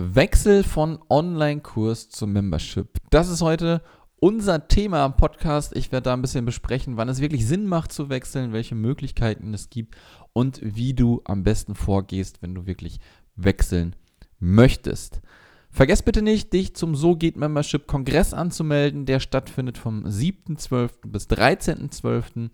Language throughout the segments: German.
Wechsel von Online-Kurs zum Membership. Das ist heute unser Thema am Podcast. Ich werde da ein bisschen besprechen, wann es wirklich Sinn macht zu wechseln, welche Möglichkeiten es gibt und wie du am besten vorgehst, wenn du wirklich wechseln möchtest. Vergesst bitte nicht, dich zum So geht Membership Kongress anzumelden. Der stattfindet vom 7.12. bis 13.12.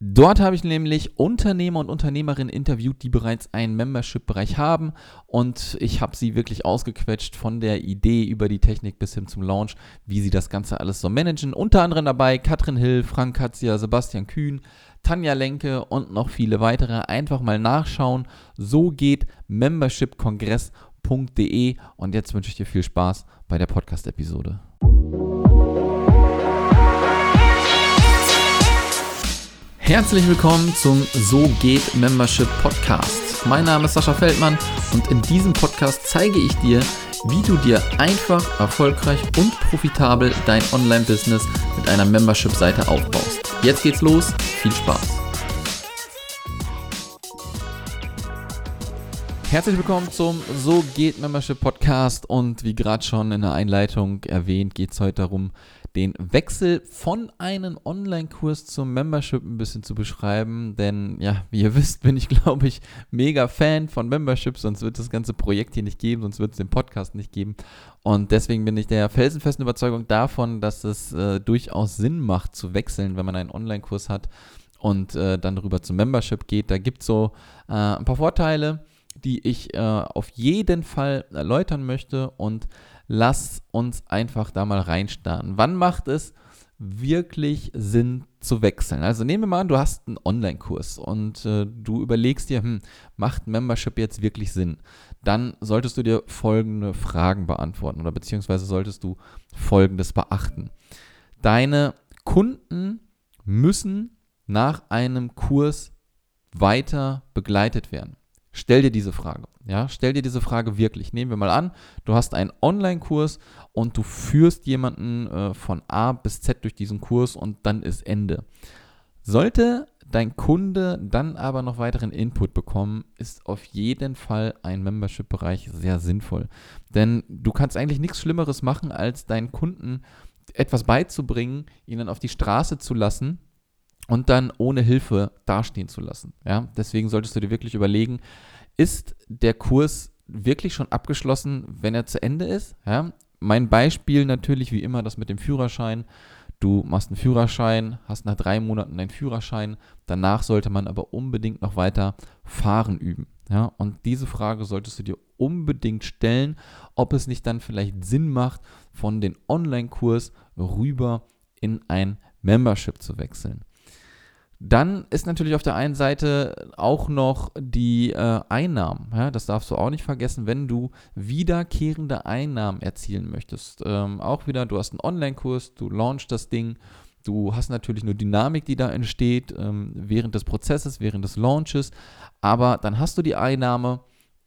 Dort habe ich nämlich Unternehmer und Unternehmerinnen interviewt, die bereits einen Membership-Bereich haben und ich habe sie wirklich ausgequetscht von der Idee über die Technik bis hin zum Launch, wie sie das Ganze alles so managen. Unter anderem dabei Katrin Hill, Frank Katzia, Sebastian Kühn, Tanja Lenke und noch viele weitere. Einfach mal nachschauen. So geht membershipkongress.de und jetzt wünsche ich dir viel Spaß bei der Podcast-Episode. Herzlich willkommen zum So geht Membership Podcast. Mein Name ist Sascha Feldmann und in diesem Podcast zeige ich dir, wie du dir einfach, erfolgreich und profitabel dein Online-Business mit einer Membership-Seite aufbaust. Jetzt geht's los, viel Spaß! Herzlich willkommen zum So geht Membership Podcast und wie gerade schon in der Einleitung erwähnt, geht es heute darum, den Wechsel von einem Online-Kurs zum Membership ein bisschen zu beschreiben. Denn ja, wie ihr wisst, bin ich, glaube ich, mega Fan von Membership, sonst wird das ganze Projekt hier nicht geben, sonst wird es den Podcast nicht geben. Und deswegen bin ich der felsenfesten Überzeugung davon, dass es äh, durchaus Sinn macht zu wechseln, wenn man einen Online-Kurs hat und äh, dann rüber zum Membership geht. Da gibt es so äh, ein paar Vorteile die ich äh, auf jeden Fall erläutern möchte und lass uns einfach da mal reinstarten. Wann macht es wirklich Sinn zu wechseln? Also nehmen wir mal an, du hast einen Online-Kurs und äh, du überlegst dir, hm, macht Membership jetzt wirklich Sinn? Dann solltest du dir folgende Fragen beantworten oder beziehungsweise solltest du folgendes beachten. Deine Kunden müssen nach einem Kurs weiter begleitet werden. Stell dir diese Frage. Ja, stell dir diese Frage wirklich. Nehmen wir mal an, du hast einen Online-Kurs und du führst jemanden äh, von A bis Z durch diesen Kurs und dann ist Ende. Sollte dein Kunde dann aber noch weiteren Input bekommen, ist auf jeden Fall ein Membership-Bereich sehr sinnvoll. Denn du kannst eigentlich nichts Schlimmeres machen, als deinen Kunden etwas beizubringen, ihnen auf die Straße zu lassen und dann ohne Hilfe dastehen zu lassen. Ja? Deswegen solltest du dir wirklich überlegen, ist der Kurs wirklich schon abgeschlossen, wenn er zu Ende ist? Ja? Mein Beispiel natürlich wie immer das mit dem Führerschein. Du machst einen Führerschein, hast nach drei Monaten deinen Führerschein, danach sollte man aber unbedingt noch weiter fahren üben. Ja, und diese Frage solltest du dir unbedingt stellen, ob es nicht dann vielleicht Sinn macht, von den Online-Kurs rüber in ein Membership zu wechseln. Dann ist natürlich auf der einen Seite auch noch die äh, Einnahmen. Ja, das darfst du auch nicht vergessen, wenn du wiederkehrende Einnahmen erzielen möchtest. Ähm, auch wieder, du hast einen Online-Kurs, du launchst das Ding, du hast natürlich eine Dynamik, die da entsteht ähm, während des Prozesses, während des Launches, aber dann hast du die Einnahme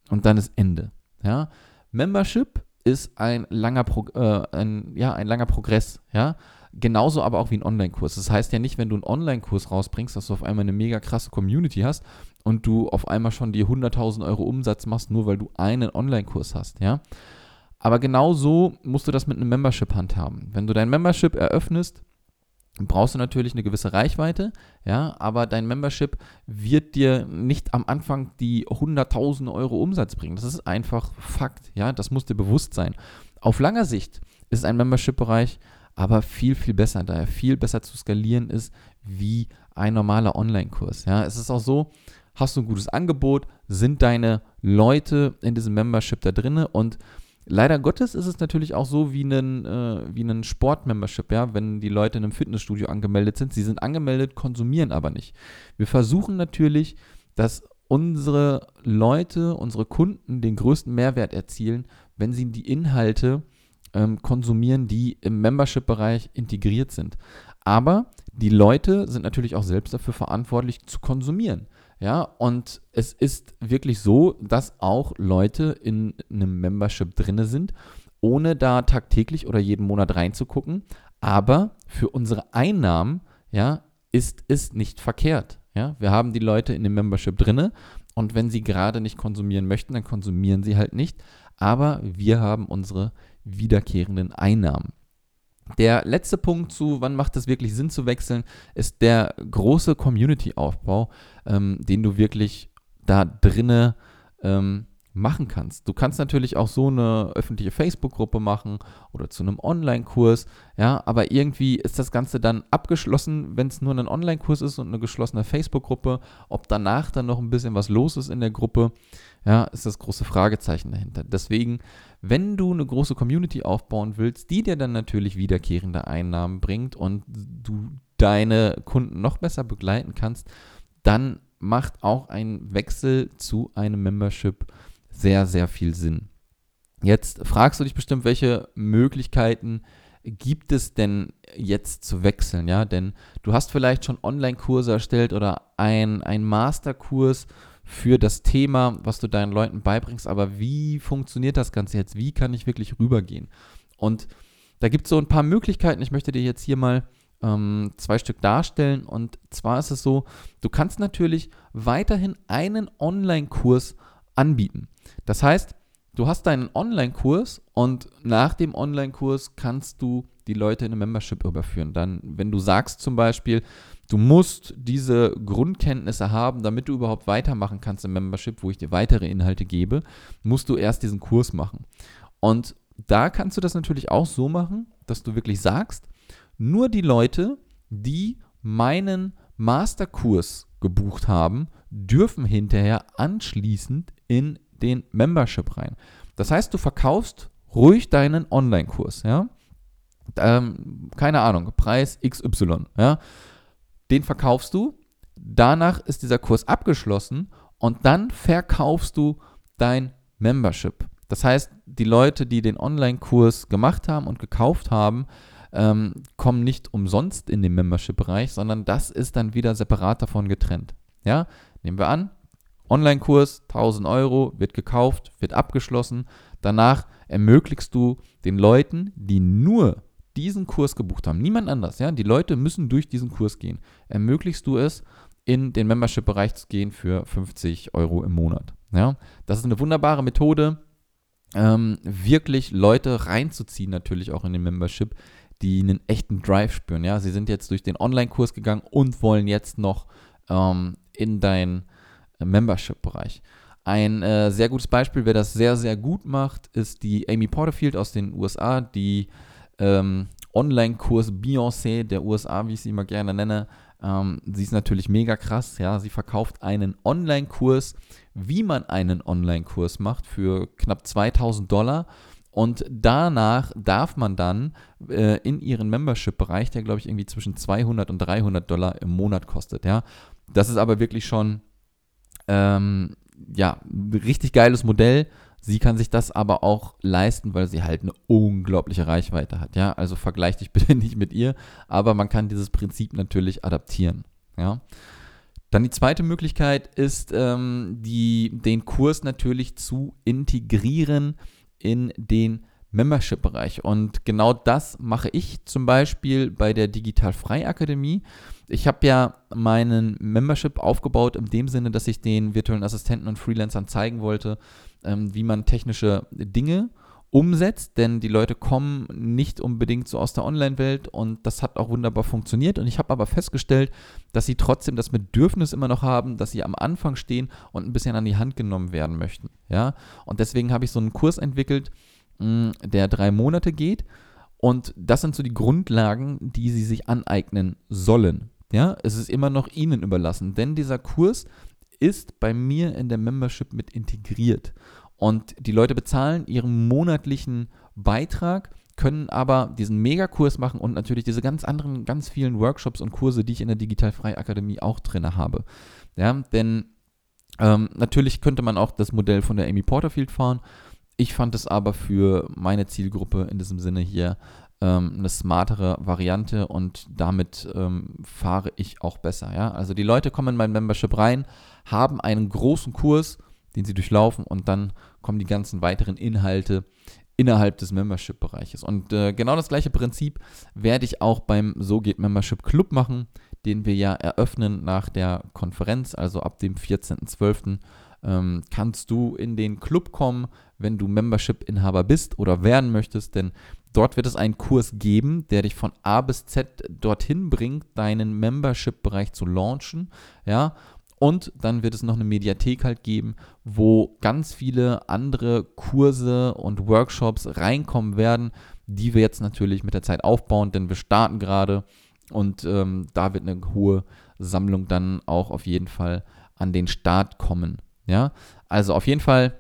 und dann ist Ende. Ja? Membership ist ein langer, Pro äh, ein, ja, ein langer Progress. Ja? Genauso aber auch wie ein Online-Kurs. Das heißt ja nicht, wenn du einen Online-Kurs rausbringst, dass du auf einmal eine mega krasse Community hast und du auf einmal schon die 100.000 Euro Umsatz machst, nur weil du einen Online-Kurs hast, ja. Aber genauso musst du das mit einem Membership handhaben. Wenn du dein Membership eröffnest, brauchst du natürlich eine gewisse Reichweite, ja, aber dein Membership wird dir nicht am Anfang die 100.000 Euro Umsatz bringen. Das ist einfach Fakt, ja, das muss dir bewusst sein. Auf langer Sicht ist ein Membership-Bereich aber viel, viel besser, da er viel besser zu skalieren ist wie ein normaler Online-Kurs. Ja, es ist auch so, hast du ein gutes Angebot, sind deine Leute in diesem Membership da drin und Leider Gottes ist es natürlich auch so wie ein, äh, wie ein Sport-Membership, ja, wenn die Leute in einem Fitnessstudio angemeldet sind. Sie sind angemeldet, konsumieren aber nicht. Wir versuchen natürlich, dass unsere Leute, unsere Kunden den größten Mehrwert erzielen, wenn sie die Inhalte ähm, konsumieren, die im Membership-Bereich integriert sind. Aber die Leute sind natürlich auch selbst dafür verantwortlich zu konsumieren. Ja, und es ist wirklich so, dass auch Leute in einem Membership drinne sind, ohne da tagtäglich oder jeden Monat reinzugucken. Aber für unsere Einnahmen, ja, ist es nicht verkehrt. Ja, wir haben die Leute in dem Membership drinne und wenn sie gerade nicht konsumieren möchten, dann konsumieren sie halt nicht. aber wir haben unsere wiederkehrenden Einnahmen. Der letzte Punkt zu, wann macht es wirklich Sinn zu wechseln, ist der große Community-Aufbau, ähm, den du wirklich da drinne ähm, machen kannst. Du kannst natürlich auch so eine öffentliche Facebook-Gruppe machen oder zu einem Online-Kurs, ja, aber irgendwie ist das Ganze dann abgeschlossen, wenn es nur ein Online-Kurs ist und eine geschlossene Facebook-Gruppe. Ob danach dann noch ein bisschen was los ist in der Gruppe, ja, ist das große Fragezeichen dahinter. Deswegen, wenn du eine große Community aufbauen willst, die dir dann natürlich wiederkehrende Einnahmen bringt und du deine Kunden noch besser begleiten kannst, dann macht auch ein Wechsel zu einem Membership sehr, sehr viel Sinn. Jetzt fragst du dich bestimmt, welche Möglichkeiten gibt es denn jetzt zu wechseln, ja? Denn du hast vielleicht schon Online-Kurse erstellt oder ein, ein Masterkurs für das Thema, was du deinen Leuten beibringst, aber wie funktioniert das Ganze jetzt? Wie kann ich wirklich rübergehen? Und da gibt es so ein paar Möglichkeiten. Ich möchte dir jetzt hier mal ähm, zwei Stück darstellen. Und zwar ist es so, du kannst natürlich weiterhin einen Online-Kurs anbieten. Das heißt, du hast deinen Online-Kurs und nach dem Online-Kurs kannst du die Leute in eine Membership überführen. Dann, wenn du sagst zum Beispiel, du musst diese Grundkenntnisse haben, damit du überhaupt weitermachen kannst im Membership, wo ich dir weitere Inhalte gebe, musst du erst diesen Kurs machen. Und da kannst du das natürlich auch so machen, dass du wirklich sagst, nur die Leute, die meinen Masterkurs gebucht haben, dürfen hinterher anschließend in den Membership rein. Das heißt, du verkaufst ruhig deinen Online-Kurs, ja. Ähm, keine Ahnung, Preis XY, ja. Den verkaufst du, danach ist dieser Kurs abgeschlossen und dann verkaufst du dein Membership. Das heißt, die Leute, die den Online-Kurs gemacht haben und gekauft haben, ähm, kommen nicht umsonst in den Membership-Bereich, sondern das ist dann wieder separat davon getrennt. Ja, nehmen wir an, Online-Kurs, 1000 Euro, wird gekauft, wird abgeschlossen. Danach ermöglichst du den Leuten, die nur diesen Kurs gebucht haben, niemand anders, ja, die Leute müssen durch diesen Kurs gehen, ermöglichst du es, in den Membership-Bereich zu gehen für 50 Euro im Monat. Ja, das ist eine wunderbare Methode, ähm, wirklich Leute reinzuziehen, natürlich auch in den Membership, die einen echten Drive spüren. Ja, sie sind jetzt durch den Online-Kurs gegangen und wollen jetzt noch ähm, in dein Membership-Bereich. Ein äh, sehr gutes Beispiel, wer das sehr, sehr gut macht, ist die Amy Porterfield aus den USA, die ähm, Online-Kurs Beyoncé der USA, wie ich sie immer gerne nenne. Ähm, sie ist natürlich mega krass, ja. Sie verkauft einen Online-Kurs, wie man einen Online-Kurs macht, für knapp 2000 Dollar. Und danach darf man dann äh, in ihren Membership-Bereich, der glaube ich irgendwie zwischen 200 und 300 Dollar im Monat kostet, ja. Das ist aber wirklich schon ähm, ja, richtig geiles Modell. Sie kann sich das aber auch leisten, weil sie halt eine unglaubliche Reichweite hat. Ja, also vergleich dich bitte nicht mit ihr, aber man kann dieses Prinzip natürlich adaptieren. Ja. Dann die zweite Möglichkeit ist, ähm, die, den Kurs natürlich zu integrieren in den Membership-Bereich. Und genau das mache ich zum Beispiel bei der Digital Frei Akademie. Ich habe ja meinen Membership aufgebaut in dem Sinne, dass ich den virtuellen Assistenten und Freelancern zeigen wollte, ähm, wie man technische Dinge umsetzt, denn die Leute kommen nicht unbedingt so aus der Online-Welt und das hat auch wunderbar funktioniert. Und ich habe aber festgestellt, dass sie trotzdem das Bedürfnis immer noch haben, dass sie am Anfang stehen und ein bisschen an die Hand genommen werden möchten. Ja, und deswegen habe ich so einen Kurs entwickelt, der drei Monate geht. Und das sind so die Grundlagen, die sie sich aneignen sollen. Ja, es ist immer noch ihnen überlassen, denn dieser Kurs ist bei mir in der Membership mit integriert. Und die Leute bezahlen ihren monatlichen Beitrag, können aber diesen Megakurs machen und natürlich diese ganz anderen, ganz vielen Workshops und Kurse, die ich in der Digital Frei Akademie auch drin habe. Ja, denn ähm, natürlich könnte man auch das Modell von der Amy Porterfield fahren ich fand es aber für meine Zielgruppe in diesem Sinne hier ähm, eine smartere Variante und damit ähm, fahre ich auch besser. Ja? Also die Leute kommen in mein Membership rein, haben einen großen Kurs, den sie durchlaufen und dann kommen die ganzen weiteren Inhalte innerhalb des Membership-Bereiches. Und äh, genau das gleiche Prinzip werde ich auch beim So geht Membership Club machen, den wir ja eröffnen nach der Konferenz, also ab dem 14.12 ähm, kannst du in den Club kommen, wenn du Membership-Inhaber bist oder werden möchtest, denn dort wird es einen Kurs geben, der dich von A bis Z dorthin bringt, deinen Membership-Bereich zu launchen, ja, und dann wird es noch eine Mediathek halt geben, wo ganz viele andere Kurse und Workshops reinkommen werden, die wir jetzt natürlich mit der Zeit aufbauen, denn wir starten gerade. Und ähm, da wird eine hohe Sammlung dann auch auf jeden Fall an den Start kommen. Ja, also auf jeden Fall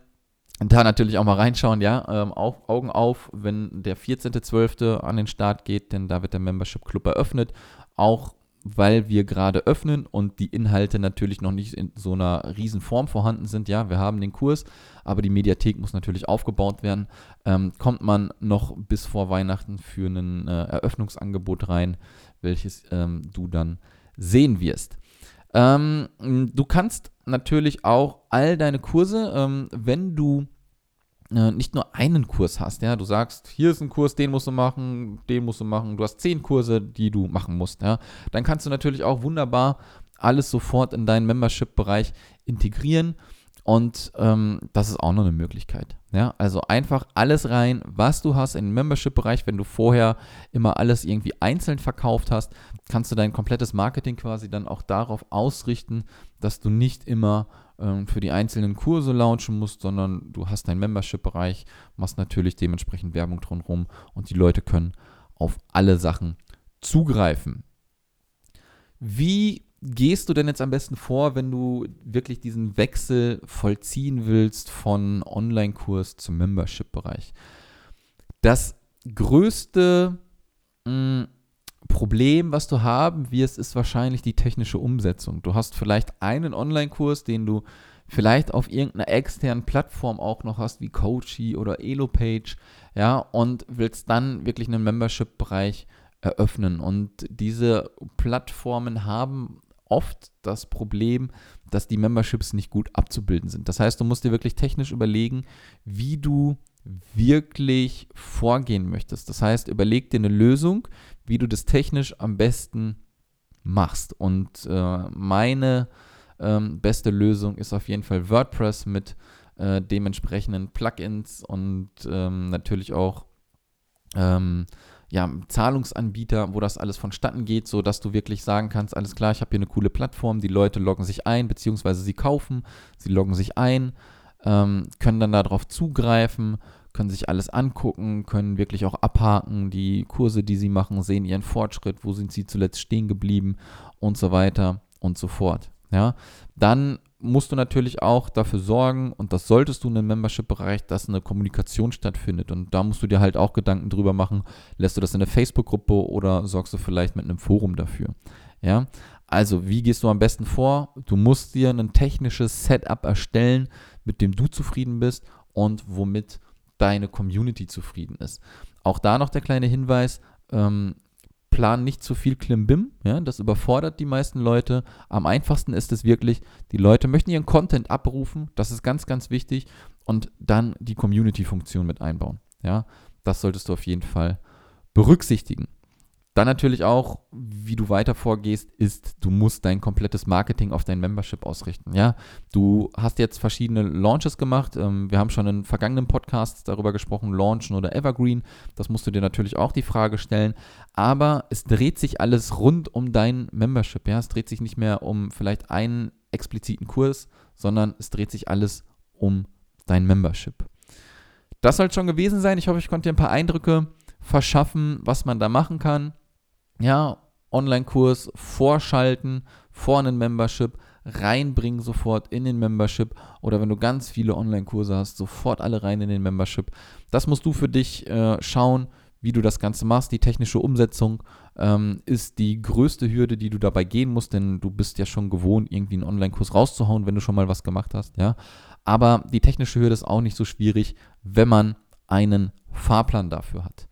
da natürlich auch mal reinschauen, ja, ähm, auf, Augen auf, wenn der 14.12. an den Start geht, denn da wird der Membership Club eröffnet. Auch weil wir gerade öffnen und die Inhalte natürlich noch nicht in so einer riesen Form vorhanden sind. Ja, wir haben den Kurs, aber die Mediathek muss natürlich aufgebaut werden. Ähm, kommt man noch bis vor Weihnachten für ein äh, Eröffnungsangebot rein, welches ähm, du dann sehen wirst. Ähm, du kannst natürlich auch all deine Kurse, ähm, wenn du äh, nicht nur einen Kurs hast, ja, du sagst, hier ist ein Kurs, den musst du machen, den musst du machen, du hast zehn Kurse, die du machen musst, ja, dann kannst du natürlich auch wunderbar alles sofort in deinen Membership-Bereich integrieren und ähm, das ist auch noch eine Möglichkeit. Ja, also einfach alles rein, was du hast in den Membership-Bereich. Wenn du vorher immer alles irgendwie einzeln verkauft hast, kannst du dein komplettes Marketing quasi dann auch darauf ausrichten, dass du nicht immer ähm, für die einzelnen Kurse launchen musst, sondern du hast deinen Membership-Bereich, machst natürlich dementsprechend Werbung drumherum und die Leute können auf alle Sachen zugreifen. Wie gehst du denn jetzt am besten vor, wenn du wirklich diesen Wechsel vollziehen willst von Online-Kurs zum Membership-Bereich? Das größte mh, mm, Problem, was du haben wirst, ist wahrscheinlich die technische Umsetzung. Du hast vielleicht einen Online-Kurs, den du vielleicht auf irgendeiner externen Plattform auch noch hast, wie Coachy oder Elopage, ja, und willst dann wirklich einen Membership-Bereich eröffnen. Und diese Plattformen haben oft das Problem, dass die Memberships nicht gut abzubilden sind. Das heißt, du musst dir wirklich technisch überlegen, wie du wirklich vorgehen möchtest. Das heißt, überleg dir eine Lösung, wie du das technisch am besten machst. Und äh, meine ähm, beste Lösung ist auf jeden Fall WordPress mit äh, dementsprechenden Plugins und ähm, natürlich auch ähm, ja, Zahlungsanbieter, wo das alles vonstatten geht, sodass du wirklich sagen kannst, alles klar, ich habe hier eine coole Plattform, die Leute loggen sich ein, beziehungsweise sie kaufen, sie loggen sich ein, ähm, können dann darauf zugreifen, können sich alles angucken, können wirklich auch abhaken, die Kurse, die sie machen, sehen ihren Fortschritt, wo sind sie zuletzt stehen geblieben und so weiter und so fort. Ja, dann musst du natürlich auch dafür sorgen, und das solltest du in einem Membership-Bereich, dass eine Kommunikation stattfindet. Und da musst du dir halt auch Gedanken drüber machen, lässt du das in der Facebook-Gruppe oder sorgst du vielleicht mit einem Forum dafür. Ja, also wie gehst du am besten vor? Du musst dir ein technisches Setup erstellen, mit dem du zufrieden bist und womit deine Community zufrieden ist. Auch da noch der kleine Hinweis, ähm, plan nicht zu viel Klimbim, ja, das überfordert die meisten Leute. Am einfachsten ist es wirklich, die Leute möchten ihren Content abrufen, das ist ganz, ganz wichtig, und dann die Community-Funktion mit einbauen. Ja, das solltest du auf jeden Fall berücksichtigen. Dann natürlich auch, wie du weiter vorgehst, ist, du musst dein komplettes Marketing auf dein Membership ausrichten. Ja, du hast jetzt verschiedene Launches gemacht. Ähm, wir haben schon in vergangenen Podcasts darüber gesprochen, Launchen oder Evergreen. Das musst du dir natürlich auch die Frage stellen. Aber es dreht sich alles rund um dein Membership. Ja, es dreht sich nicht mehr um vielleicht einen expliziten Kurs, sondern es dreht sich alles um dein Membership. Das soll schon gewesen sein. Ich hoffe, ich konnte dir ein paar Eindrücke verschaffen, was man da machen kann ja, Online-Kurs vorschalten vor einen Membership, reinbringen sofort in den Membership oder wenn du ganz viele Online-Kurse hast, sofort alle rein in den Membership. Das musst du für dich äh, schauen, wie du das Ganze machst. Die technische Umsetzung ähm, ist die größte Hürde, die du dabei gehen musst, denn du bist ja schon gewohnt, irgendwie einen Online-Kurs rauszuhauen, wenn du schon mal was gemacht hast, ja. Aber die technische Hürde ist auch nicht so schwierig, wenn man einen Fahrplan dafür hat.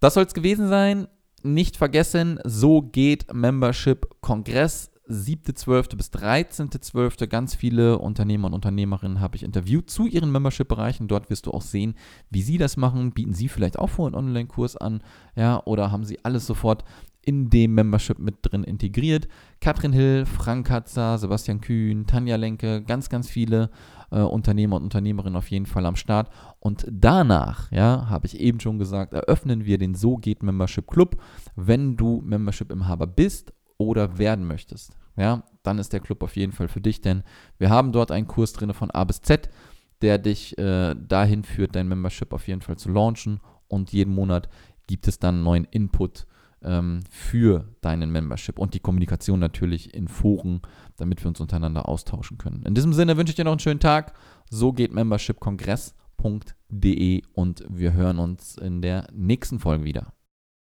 Das soll es gewesen sein nicht vergessen, so geht Membership Kongress. 7.12. bis 13.12. ganz viele Unternehmer und Unternehmerinnen habe ich interviewt zu ihren Membership-Bereichen. Dort wirst du auch sehen, wie sie das machen. Bieten sie vielleicht auch vor einen Online-Kurs an, ja, oder haben sie alles sofort in dem Membership mit drin integriert. Katrin Hill, Frank Katzer, Sebastian Kühn, Tanja Lenke, ganz, ganz viele äh, Unternehmer und Unternehmerinnen auf jeden Fall am Start. Und danach, ja, habe ich eben schon gesagt, eröffnen wir den So geht Membership Club. Wenn du Membership-Inhaber bist oder werden möchtest, ja, dann ist der Club auf jeden Fall für dich, denn wir haben dort einen Kurs drin von A bis Z, der dich äh, dahin führt, dein Membership auf jeden Fall zu launchen und jeden Monat gibt es dann neuen Input ähm, für deinen Membership und die Kommunikation natürlich in Foren, damit wir uns untereinander austauschen können. In diesem Sinne wünsche ich dir noch einen schönen Tag. So geht membershipkongress.de und wir hören uns in der nächsten Folge wieder.